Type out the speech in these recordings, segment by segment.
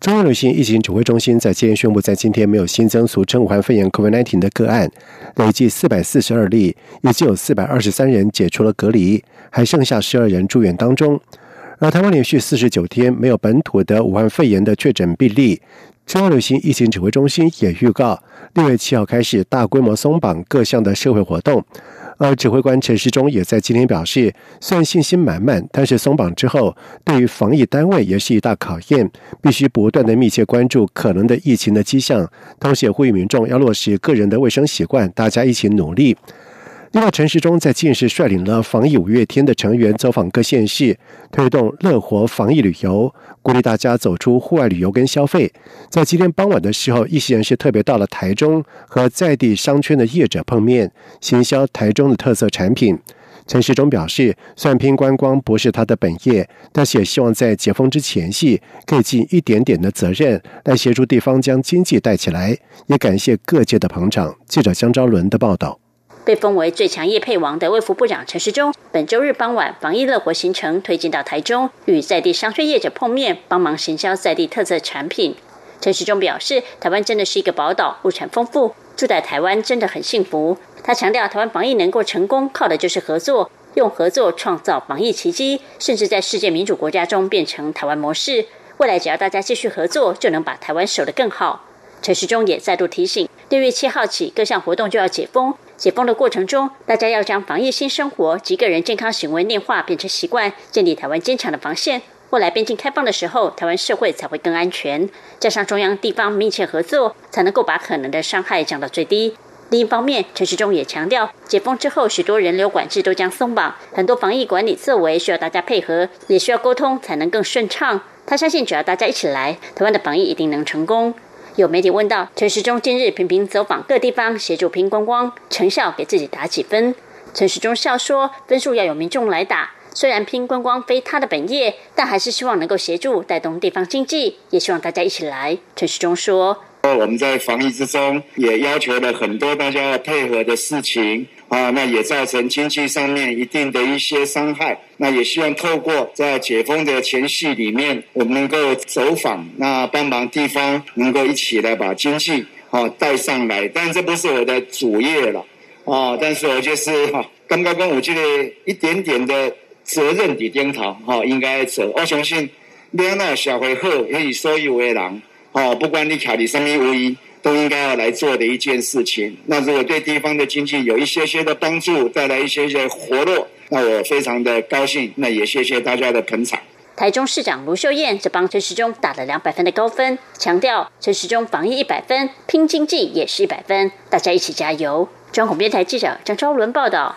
中央流行疫情指挥中心在今天宣布，在今天没有新增俗称武汉肺炎 COVID-19 的个案，累计四百四十二例，已经有四百二十三人解除了隔离，还剩下十二人住院当中。而台湾连续四十九天没有本土的武汉肺炎的确诊病例，中央流行疫情指挥中心也预告，六月七号开始大规模松绑各项的社会活动。而指挥官陈时中也在今天表示，虽然信心满满，但是松绑之后，对于防疫单位也是一大考验，必须不断的密切关注可能的疫情的迹象，同时呼吁民众要落实个人的卫生习惯，大家一起努力。另外，陈时中在近日率领了防疫五月天的成员走访各县市，推动乐活防疫旅游，鼓励大家走出户外旅游跟消费。在今天傍晚的时候，一些人是特别到了台中和在地商圈的业者碰面，行销台中的特色产品。陈时中表示，虽然拼观光不是他的本业，但是也希望在解封之前夕，可以尽一点点的责任，来协助地方将经济带起来。也感谢各界的捧场。记者江昭伦的报道。被封为最强业配王的卫福部长陈时中，本周日傍晚防疫乐活行程推进到台中，与在地商圈业者碰面，帮忙行销在地特色产品。陈时中表示，台湾真的是一个宝岛，物产丰富，住在台湾真的很幸福。他强调，台湾防疫能够成功，靠的就是合作，用合作创造防疫奇迹，甚至在世界民主国家中变成台湾模式。未来只要大家继续合作，就能把台湾守得更好。陈时中也再度提醒，六月七号起，各项活动就要解封。解封的过程中，大家要将防疫新生活及个人健康行为内化，变成习惯，建立台湾坚强的防线。未来边境开放的时候，台湾社会才会更安全。加上中央地方密切合作，才能够把可能的伤害降到最低。另一方面，陈时中也强调，解封之后，许多人流管制都将松绑，很多防疫管理作为需要大家配合，也需要沟通，才能更顺畅。他相信，只要大家一起来，台湾的防疫一定能成功。有媒体问到陈时中近日频频走访各地方，协助拼观光，成效给自己打几分？陈时中笑说：“分数要有民众来打。虽然拼观光非他的本业，但还是希望能够协助带动地方经济，也希望大家一起来。”陈时中说。我们在防疫之中也要求了很多大家要配合的事情啊，那也造成经济上面一定的一些伤害。那也希望透过在解封的前夕里面，我们能够走访，那帮忙地方能够一起来把经济啊带上来。但这不是我的主业了啊，但是我就是哈，刚刚跟我这个一点点的责任的点头哈，应该走。我相信两岸社会好，可以所有的人。哦，不管你卡里什么无疑，都应该要来做的一件事情。那如果对地方的经济有一些些的帮助，带来一些些活络，那我非常的高兴。那也谢谢大家的捧场。台中市长卢秀燕则帮陈时中打了两百分的高分，强调陈时中防疫一百分，拼经济也是一百分，大家一起加油。中广电台记者张昭伦报道。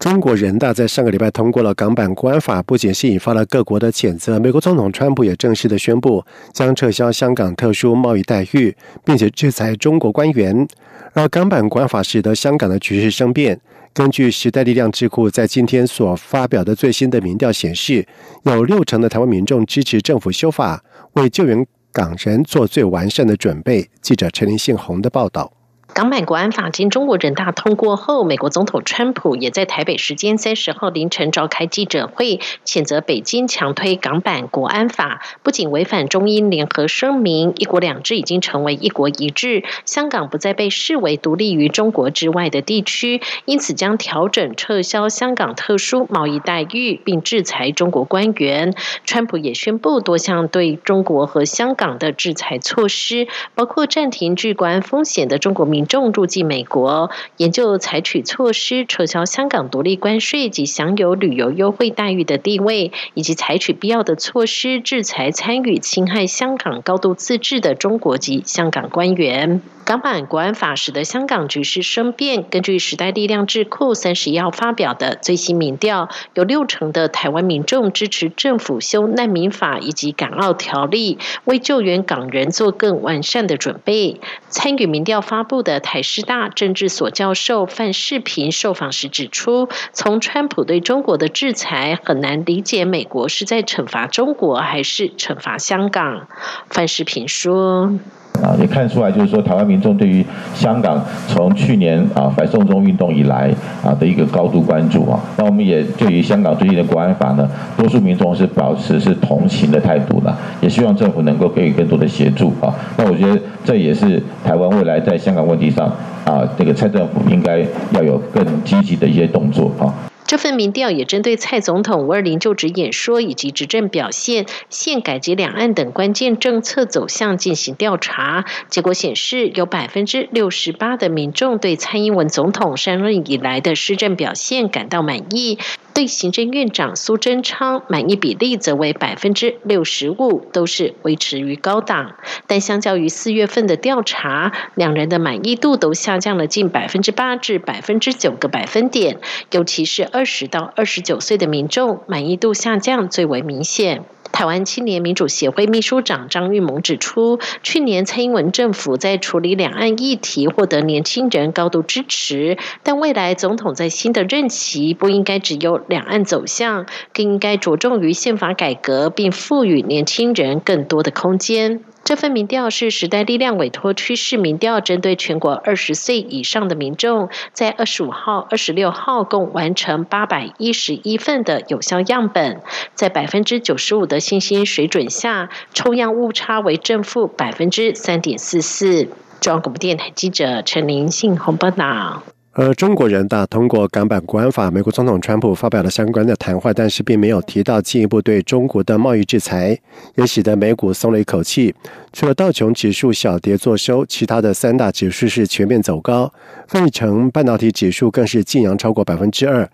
中国人大在上个礼拜通过了港版国安法，不仅是引发了各国的谴责，美国总统川普也正式的宣布将撤销香港特殊贸易待遇，并且制裁中国官员。而港版国安法使得香港的局势生变。根据时代力量智库在今天所发表的最新的民调显示，有六成的台湾民众支持政府修法，为救援港人做最完善的准备。记者陈林信宏的报道。港版国安法经中国人大通过后，美国总统川普也在台北时间三十号凌晨召开记者会，谴责北京强推港版国安法，不仅违反中英联合声明，一国两制已经成为一国一制，香港不再被视为独立于中国之外的地区，因此将调整撤销香港特殊贸易待遇，并制裁中国官员。川普也宣布多项对中国和香港的制裁措施，包括暂停具关风险的中国民。民众入境美国，研究采取措施撤销香港独立关税及享有旅游优惠待遇的地位，以及采取必要的措施制裁参与侵害香港高度自治的中国籍香港官员。港版国安法使得香港局势生变。根据时代力量智库三十一号发表的最新民调，有六成的台湾民众支持政府修难民法以及港澳条例，为救援港人做更完善的准备。参与民调发布的台师大政治所教授范世平受访时指出，从川普对中国的制裁，很难理解美国是在惩罚中国还是惩罚香港。范世平说。啊，也看出来，就是说，台湾民众对于香港从去年啊反送中运动以来啊的一个高度关注啊。那我们也对于香港最近的国安法呢，多数民众是保持是同情的态度的，也希望政府能够给予更多的协助啊。那我觉得这也是台湾未来在香港问题上啊，这个蔡政府应该要有更积极的一些动作啊。这份民调也针对蔡总统五二零就职演说以及执政表现、宪改及两岸等关键政策走向进行调查。结果显示，有百分之六十八的民众对蔡英文总统上任以来的施政表现感到满意。对行政院长苏贞昌满意比例则为百分之六十五，都是维持于高档。但相较于四月份的调查，两人的满意度都下降了近百分之八至百分之九个百分点，尤其是二十到二十九岁的民众满意度下降最为明显。台湾青年民主协会秘书长张玉萌指出，去年蔡英文政府在处理两岸议题获得年轻人高度支持，但未来总统在新的任期不应该只有两岸走向，更应该着重于宪法改革，并赋予年轻人更多的空间。这份民调是时代力量委托趋势民调，针对全国二十岁以上的民众，在二十五号、二十六号共完成八百一十一份的有效样本，在百分之九十五的信心水准下，抽样误差为正负百分之三点四四。中央广播电台记者陈林信洪报道。而中国人大通过港版国安法，美国总统川普发表了相关的谈话，但是并没有提到进一步对中国的贸易制裁，也使得美股松了一口气。除了道琼指数小跌作收，其他的三大指数是全面走高，费城半导体指数更是晋扬超过百分之二。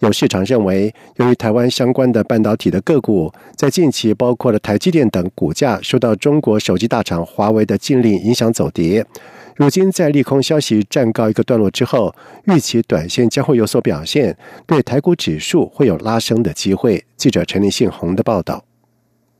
有市场认为，由于台湾相关的半导体的个股在近期包括了台积电等股价受到中国手机大厂华为的禁令影响走跌。如今在利空消息暂告一个段落之后，预期短线将会有所表现，对台股指数会有拉升的机会。记者陈立信洪的报道。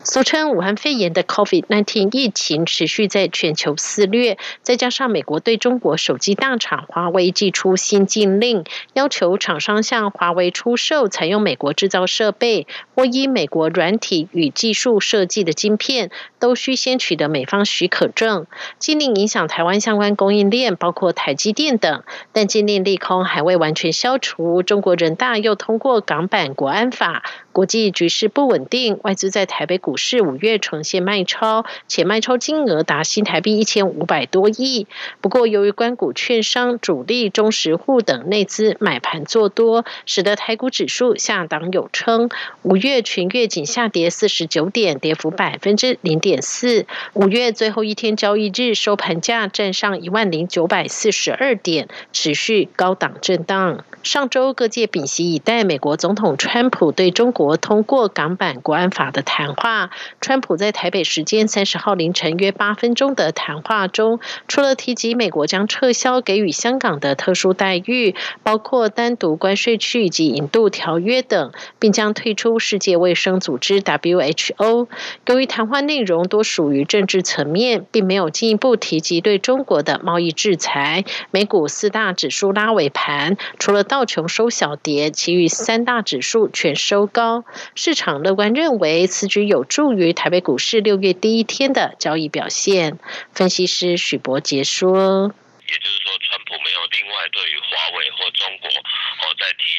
俗称武汉肺炎的 COVID-19 疫情持续在全球肆虐，再加上美国对中国手机大厂华为寄出新禁令，要求厂商向华为出售采用美国制造设备或依美国软体与技术设计的晶片，都需先取得美方许可证。禁令影响台湾相关供应链，包括台积电等，但禁令利空还未完全消除。中国人大又通过港版国安法。国际局势不稳定，外资在台北股股市五月呈现卖超，且卖超金额达新台币一千五百多亿。不过，由于关股券商、主力、中实户等内资买盘做多，使得台股指数下档有撑。五月全月仅下跌四十九点，跌幅百分之零点四。五月最后一天交易日收盘价站上一万零九百四十二点，持续高档震荡。上周各界屏息以待，美国总统川普对中国通过港版国安法的谈话。川普在台北时间三十号凌晨约八分钟的谈话中，除了提及美国将撤销给予香港的特殊待遇，包括单独关税区以及引渡条约等，并将退出世界卫生组织 WHO。由于谈话内容多属于政治层面，并没有进一步提及对中国的贸易制裁。美股四大指数拉尾盘，除了道琼收小跌，其余三大指数全收高。市场乐观认为，此举有助于台北股市六月第一天的交易表现。分析师许博杰说。也就是说，川普没有另外对于华为或中国哦再提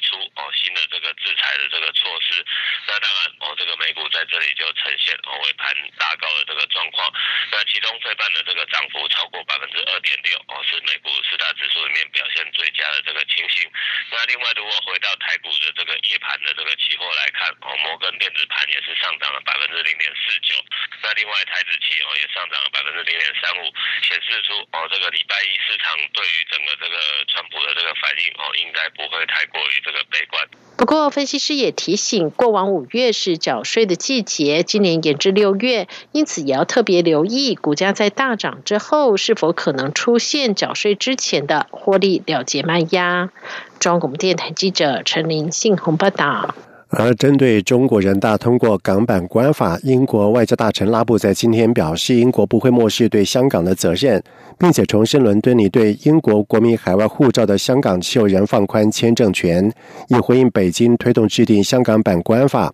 新的这个制裁的这个措施，那当然哦这个美股在这里就呈现哦尾盘大高的这个状况。那其中费半的这个涨幅超过百分之二点六哦，是美股四大指数里面表现最佳的这个情形。那另外，如果回到台股的这个夜盘的这个期货来看，哦摩根电子盘也是上涨了百分之零点四九。那另外台子期哦也上涨了百分之零点三五，显示出哦这个礼拜一。市场对于整个这个川普的这个反应哦，应该不会太过于这个悲观。不过，分析师也提醒，过往五月是缴税的季节，今年延至六月，因此也要特别留意股价在大涨之后，是否可能出现缴税之前的获利了结卖压。中央广播电台记者陈林信鸿报道。而针对中国人大通过港版国安法，英国外交大臣拉布在今天表示，英国不会漠视对香港的责任，并且重申伦敦拟对英国国民海外护照的香港持有人放宽签证权，以回应北京推动制定香港版国安法。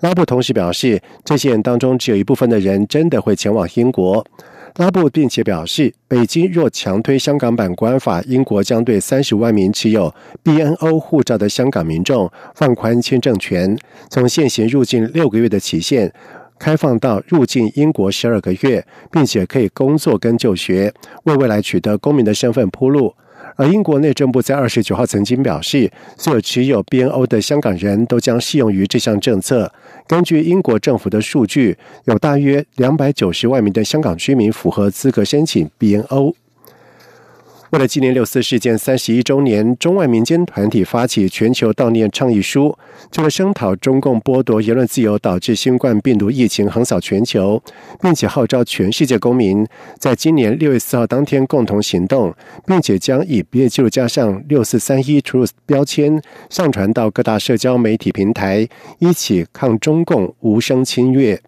拉布同时表示，这些人当中只有一部分的人真的会前往英国。拉布并且表示，北京若强推香港版国安法，英国将对三十万名持有 BNO 护照的香港民众放宽签证权，从现行入境六个月的期限开放到入境英国十二个月，并且可以工作跟就学，为未来取得公民的身份铺路。而英国内政部在二十九号曾经表示，所有持有 BNO 的香港人都将适用于这项政策。根据英国政府的数据，有大约两百九十万名的香港居民符合资格申请 BNO。为了纪念六四事件三十一周年，中外民间团体发起全球悼念倡议书，就了声讨中共剥夺言论自由，导致新冠病毒疫情横扫全球，并且号召全世界公民在今年六月四号当天共同行动，并且将以毕业记录加上六四三一 Truth 标签上传到各大社交媒体平台，一起抗中共无声侵略。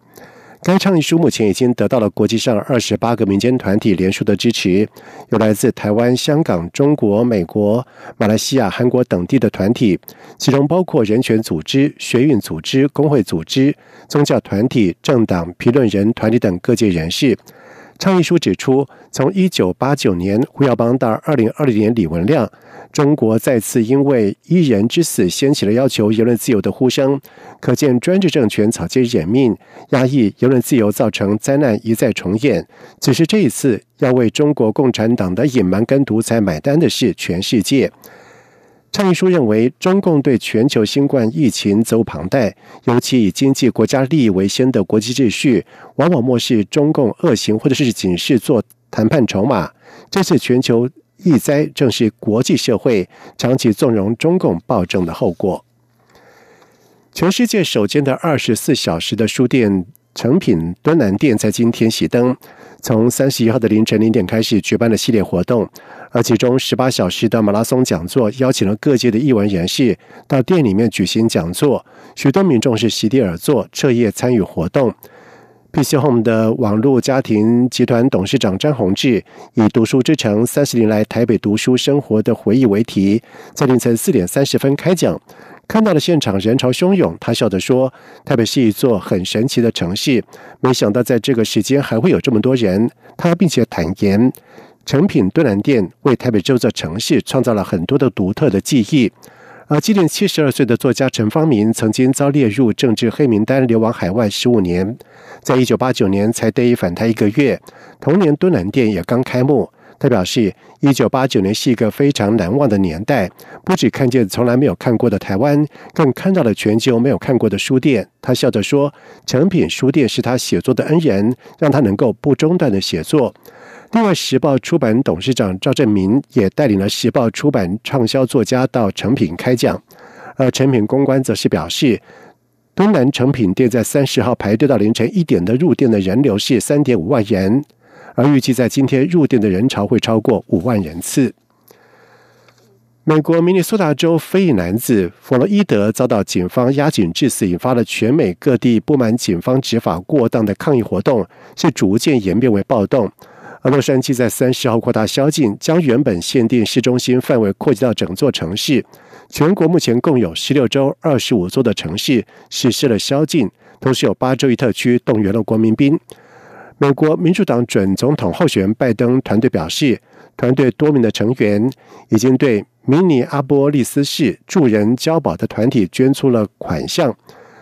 该倡议书目前已经得到了国际上二十八个民间团体联署的支持，有来自台湾、香港、中国、美国、马来西亚、韩国等地的团体，其中包括人权组织、学运组织、工会组织、宗教团体、政党、评论人团体等各界人士。倡议书指出，从一九八九年胡耀邦到二零二零年李文亮。中国再次因为一人之死掀起了要求言论自由的呼声，可见专制政权草菅人命，压抑言论自由，造成灾难一再重演。只是这一次要为中国共产党的隐瞒跟独裁买单的是全世界。倡议书认为，中共对全球新冠疫情责无旁贷，尤其以经济国家利益为先的国际秩序，往往漠视中共恶行或者是警示做谈判筹码。这次全球。疫灾正是国际社会长期纵容中共暴政的后果。全世界首间的二十四小时的书店成品敦南店在今天熄灯，从三十一号的凌晨零点开始举办了系列活动，而其中十八小时的马拉松讲座邀请了各界的艺文人士到店里面举行讲座，许多民众是席地而坐，彻夜参与活动。PC Home 的网络家庭集团董事长张宏志以“读书之城三十年来台北读书生活的回忆”为题，在凌晨四点三十分开讲。看到了现场人潮汹涌，他笑着说：“台北是一座很神奇的城市，没想到在这个时间还会有这么多人。”他并且坦言，诚品敦南店为台北这座城市创造了很多的独特的记忆。而今年七十二岁的作家陈方明，曾经遭列入政治黑名单，流亡海外十五年，在一九八九年才得以返台一个月。同年，敦南店也刚开幕。他表示，一九八九年是一个非常难忘的年代，不只看见从来没有看过的台湾，更看到了全球没有看过的书店。他笑着说：“成品书店是他写作的恩人，让他能够不中断的写作。”另外，时报出版董事长赵正明也带领了时报出版畅销作家到成品开讲，而成品公关则是表示，东南成品店在三十号排队到凌晨一点的入店的人流是三点五万人，而预计在今天入店的人潮会超过五万人次。美国明尼苏达州非裔男子弗洛伊德遭到警方压颈致死，引发了全美各地不满警方执法过当的抗议活动，是逐渐演变为暴动。而洛杉矶在三十号扩大宵禁，将原本限定市中心范围扩及到整座城市。全国目前共有十六州二十五座的城市实施了宵禁，同时有八州一特区动员了国民兵。美国民主党准总统候选人拜登团队表示，团队多名的成员已经对明尼阿波利斯市助人交保的团体捐出了款项。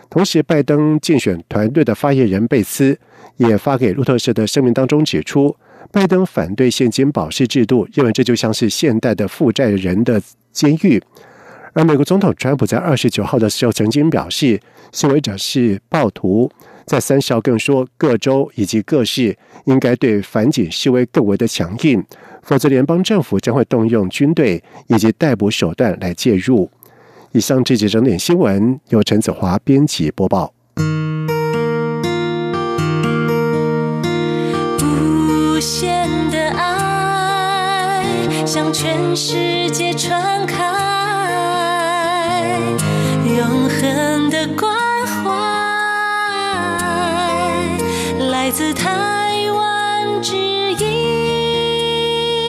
同时，拜登竞选团队的发言人贝斯也发给路透社的声明当中指出。拜登反对现金保释制度，认为这就像是现代的负债人的监狱。而美国总统川普在二十九号的时候曾经表示，示威者是暴徒。在三十号更说各州以及各市应该对反警示威更为的强硬否则联邦政府将会动用军队以及逮捕手段来介入。以上这几整点新闻由陈子华编辑播报。无限的爱向全世界传开永恒的光来自台湾之一